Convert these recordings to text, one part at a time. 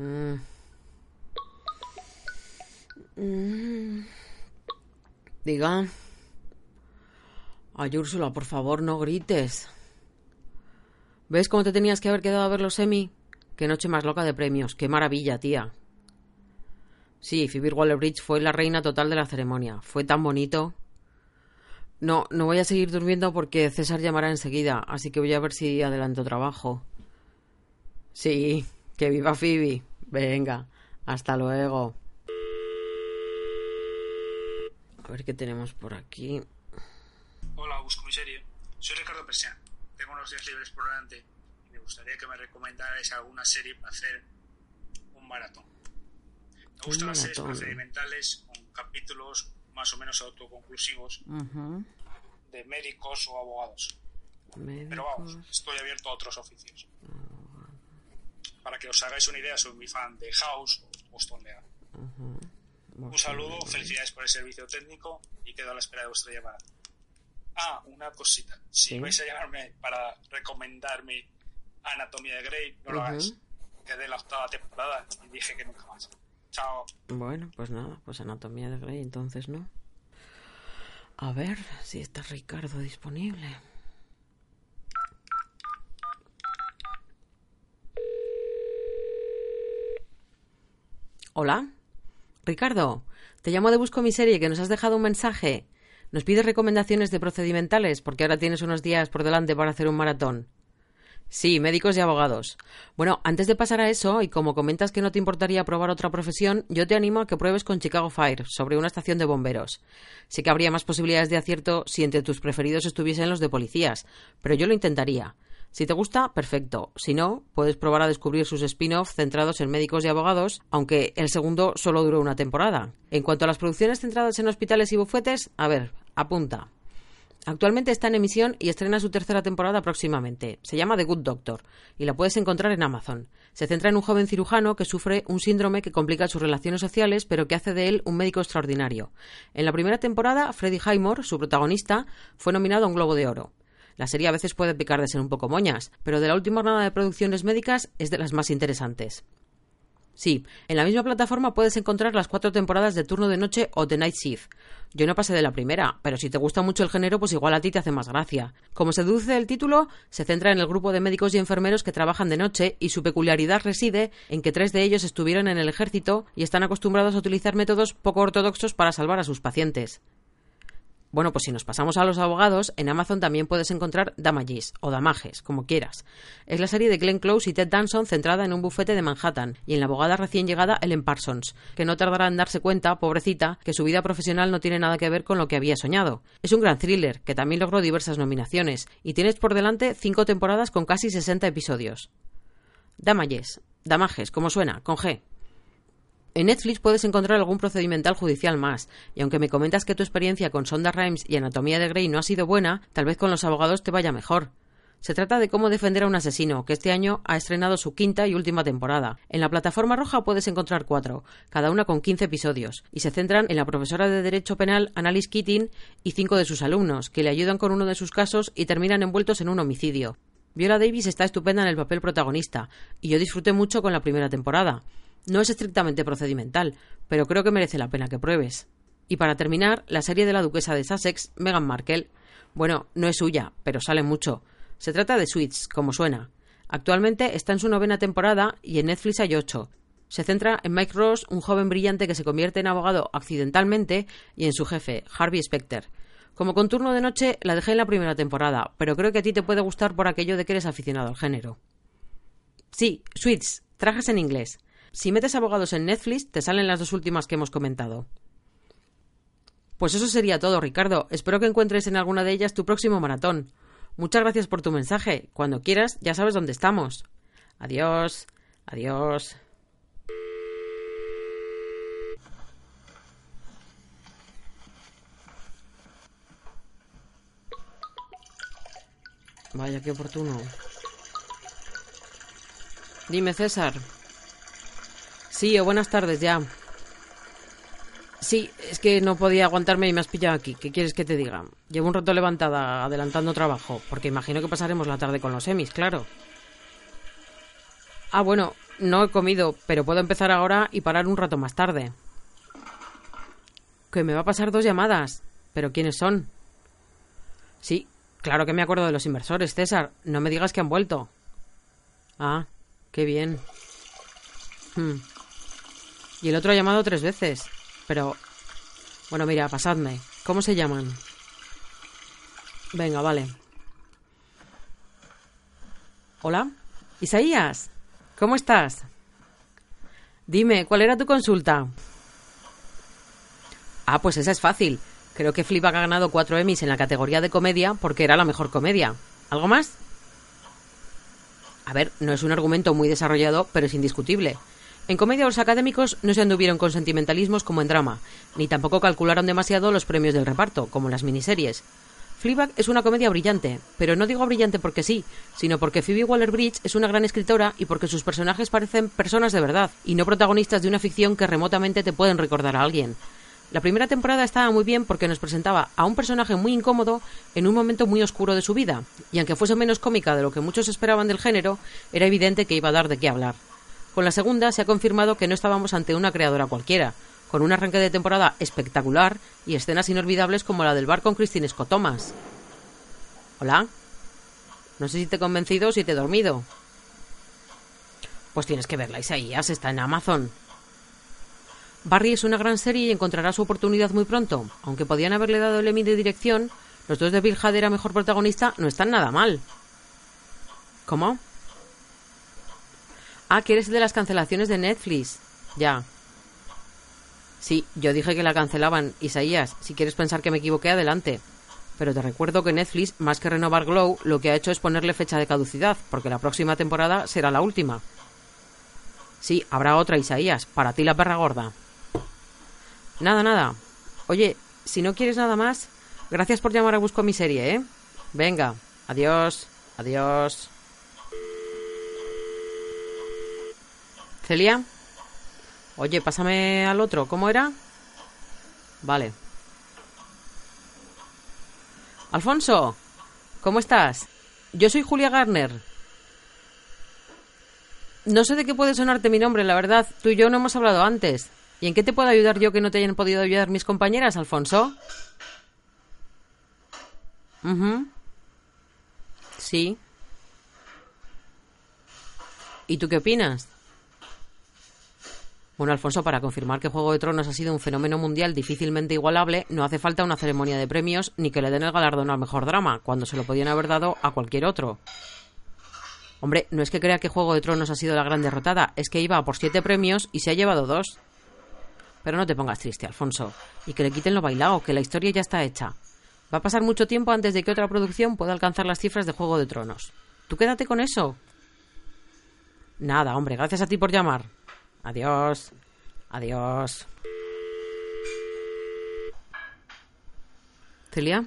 Mm. Mm. Diga. Ay, Úrsula, por favor, no grites. ¿Ves cómo te tenías que haber quedado a ver los semi? Qué noche más loca de premios. Qué maravilla, tía. Sí, Phoebe Waller-Bridge fue la reina total de la ceremonia. Fue tan bonito. No, no voy a seguir durmiendo porque César llamará enseguida, así que voy a ver si adelanto trabajo. Sí, que viva Phoebe. Venga, hasta luego. A ver qué tenemos por aquí. Hola, busco mi serie. Soy Ricardo Persian. Tengo unos días libres por delante y me gustaría que me recomendarais alguna serie para hacer un maratón. Me gustan las series procedimentales con capítulos más o menos autoconclusivos de médicos o abogados. Pero vamos, estoy abierto a otros oficios. Para que os hagáis una idea, soy muy fan de House o Boston Legal. Un saludo, felicidades por el servicio técnico y quedo a la espera de vuestra llamada. Ah, una cosita. Si vais a llamarme para recomendarme Anatomía de Grey, no lo hagáis. Quedé la octava temporada y dije que nunca más. Chao. Bueno, pues nada, pues Anatomía de Grey, entonces no. A ver si está Ricardo disponible. Hola. Ricardo, te llamo de Busco mi serie que nos has dejado un mensaje. Nos pides recomendaciones de procedimentales porque ahora tienes unos días por delante para hacer un maratón. Sí, médicos y abogados. Bueno, antes de pasar a eso, y como comentas que no te importaría probar otra profesión, yo te animo a que pruebes con Chicago Fire, sobre una estación de bomberos. Sí que habría más posibilidades de acierto si entre tus preferidos estuviesen los de policías, pero yo lo intentaría. Si te gusta, perfecto. Si no, puedes probar a descubrir sus spin-off centrados en médicos y abogados, aunque el segundo solo duró una temporada. En cuanto a las producciones centradas en hospitales y bufetes, a ver, apunta. Actualmente está en emisión y estrena su tercera temporada próximamente. Se llama The Good Doctor y la puedes encontrar en Amazon. Se centra en un joven cirujano que sufre un síndrome que complica sus relaciones sociales, pero que hace de él un médico extraordinario. En la primera temporada, Freddie Highmore, su protagonista, fue nominado a un Globo de Oro. La serie a veces puede picar de ser un poco moñas, pero de la última jornada de producciones médicas es de las más interesantes. Sí, en la misma plataforma puedes encontrar las cuatro temporadas de Turno de Noche o The Night Shift. Yo no pasé de la primera, pero si te gusta mucho el género, pues igual a ti te hace más gracia. Como se deduce del título, se centra en el grupo de médicos y enfermeros que trabajan de noche y su peculiaridad reside en que tres de ellos estuvieron en el ejército y están acostumbrados a utilizar métodos poco ortodoxos para salvar a sus pacientes. Bueno, pues si nos pasamos a los abogados, en Amazon también puedes encontrar Damages o Damages, como quieras. Es la serie de Glenn Close y Ted Danson centrada en un bufete de Manhattan y en la abogada recién llegada Ellen Parsons, que no tardará en darse cuenta, pobrecita, que su vida profesional no tiene nada que ver con lo que había soñado. Es un gran thriller que también logró diversas nominaciones y tienes por delante cinco temporadas con casi 60 episodios. Damages, Damages, como suena, con G. En Netflix puedes encontrar algún procedimental judicial más, y aunque me comentas que tu experiencia con Sonda Rhimes y Anatomía de Grey no ha sido buena, tal vez con los abogados te vaya mejor. Se trata de cómo defender a un asesino, que este año ha estrenado su quinta y última temporada. En la plataforma roja puedes encontrar cuatro, cada una con 15 episodios, y se centran en la profesora de Derecho Penal Annalise Keating y cinco de sus alumnos, que le ayudan con uno de sus casos y terminan envueltos en un homicidio. Viola Davis está estupenda en el papel protagonista, y yo disfruté mucho con la primera temporada. No es estrictamente procedimental, pero creo que merece la pena que pruebes. Y para terminar, la serie de la duquesa de Sussex, Meghan Markle. Bueno, no es suya, pero sale mucho. Se trata de Suits, como suena. Actualmente está en su novena temporada y en Netflix hay ocho. Se centra en Mike Ross, un joven brillante que se convierte en abogado accidentalmente, y en su jefe, Harvey Specter. Como conturno de noche, la dejé en la primera temporada, pero creo que a ti te puede gustar por aquello de que eres aficionado al género. Sí, Suits, trajes en inglés. Si metes abogados en Netflix, te salen las dos últimas que hemos comentado. Pues eso sería todo, Ricardo. Espero que encuentres en alguna de ellas tu próximo maratón. Muchas gracias por tu mensaje. Cuando quieras, ya sabes dónde estamos. Adiós. Adiós. Vaya, qué oportuno. Dime, César. Sí, o buenas tardes ya. Sí, es que no podía aguantarme y me has pillado aquí. ¿Qué quieres que te diga? Llevo un rato levantada, adelantando trabajo, porque imagino que pasaremos la tarde con los semis, claro. Ah, bueno, no he comido, pero puedo empezar ahora y parar un rato más tarde. Que me va a pasar dos llamadas. ¿Pero quiénes son? Sí, claro que me acuerdo de los inversores, César. No me digas que han vuelto. Ah, qué bien. Hmm. Y el otro ha llamado tres veces. Pero... Bueno, mira, pasadme. ¿Cómo se llaman? Venga, vale. ¿Hola? Isaías, ¿cómo estás? Dime, ¿cuál era tu consulta? Ah, pues esa es fácil. Creo que Fleabag ha ganado cuatro Emmys en la categoría de comedia porque era la mejor comedia. ¿Algo más? A ver, no es un argumento muy desarrollado, pero es indiscutible. En comedia los académicos no se anduvieron con sentimentalismos como en drama, ni tampoco calcularon demasiado los premios del reparto, como en las miniseries. Fleabag es una comedia brillante, pero no digo brillante porque sí, sino porque Phoebe Waller-Bridge es una gran escritora y porque sus personajes parecen personas de verdad, y no protagonistas de una ficción que remotamente te pueden recordar a alguien. La primera temporada estaba muy bien porque nos presentaba a un personaje muy incómodo en un momento muy oscuro de su vida, y aunque fuese menos cómica de lo que muchos esperaban del género, era evidente que iba a dar de qué hablar. Con la segunda se ha confirmado que no estábamos ante una creadora cualquiera, con un arranque de temporada espectacular y escenas inolvidables como la del bar con Christine Scott Thomas. ¿Hola? No sé si te he convencido o si te he dormido. Pues tienes que verla, Isaías, está en Amazon. Barry es una gran serie y encontrará su oportunidad muy pronto. Aunque podían haberle dado el Emmy de dirección, los dos de Bill Hader a mejor protagonista no están nada mal. ¿Cómo? Ah, que eres de las cancelaciones de Netflix. Ya. Sí, yo dije que la cancelaban. Isaías, si quieres pensar que me equivoqué, adelante. Pero te recuerdo que Netflix, más que renovar Glow, lo que ha hecho es ponerle fecha de caducidad, porque la próxima temporada será la última. Sí, habrá otra, Isaías. Para ti la perra gorda. Nada, nada. Oye, si no quieres nada más, gracias por llamar a Busco mi serie, ¿eh? Venga, adiós, adiós. Celia. Oye, pásame al otro. ¿Cómo era? Vale. Alfonso, ¿cómo estás? Yo soy Julia Garner. No sé de qué puede sonarte mi nombre, la verdad. Tú y yo no hemos hablado antes. ¿Y en qué te puedo ayudar yo que no te hayan podido ayudar mis compañeras, Alfonso? Sí. ¿Y tú qué opinas? Bueno, Alfonso, para confirmar que Juego de Tronos ha sido un fenómeno mundial difícilmente igualable, no hace falta una ceremonia de premios ni que le den el galardón al mejor drama, cuando se lo podían haber dado a cualquier otro. Hombre, no es que crea que Juego de Tronos ha sido la gran derrotada, es que iba por siete premios y se ha llevado dos. Pero no te pongas triste, Alfonso, y que le quiten lo bailado, que la historia ya está hecha. Va a pasar mucho tiempo antes de que otra producción pueda alcanzar las cifras de Juego de Tronos. Tú quédate con eso. Nada, hombre, gracias a ti por llamar. Adiós. Adiós. Celia.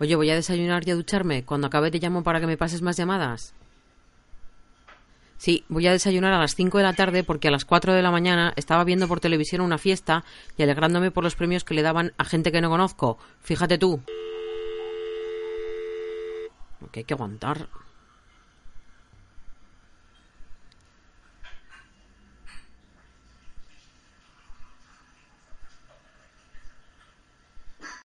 Oye, voy a desayunar y a ducharme. Cuando acabe te llamo para que me pases más llamadas. Sí, voy a desayunar a las 5 de la tarde porque a las 4 de la mañana estaba viendo por televisión una fiesta y alegrándome por los premios que le daban a gente que no conozco. Fíjate tú. Que hay que aguantar.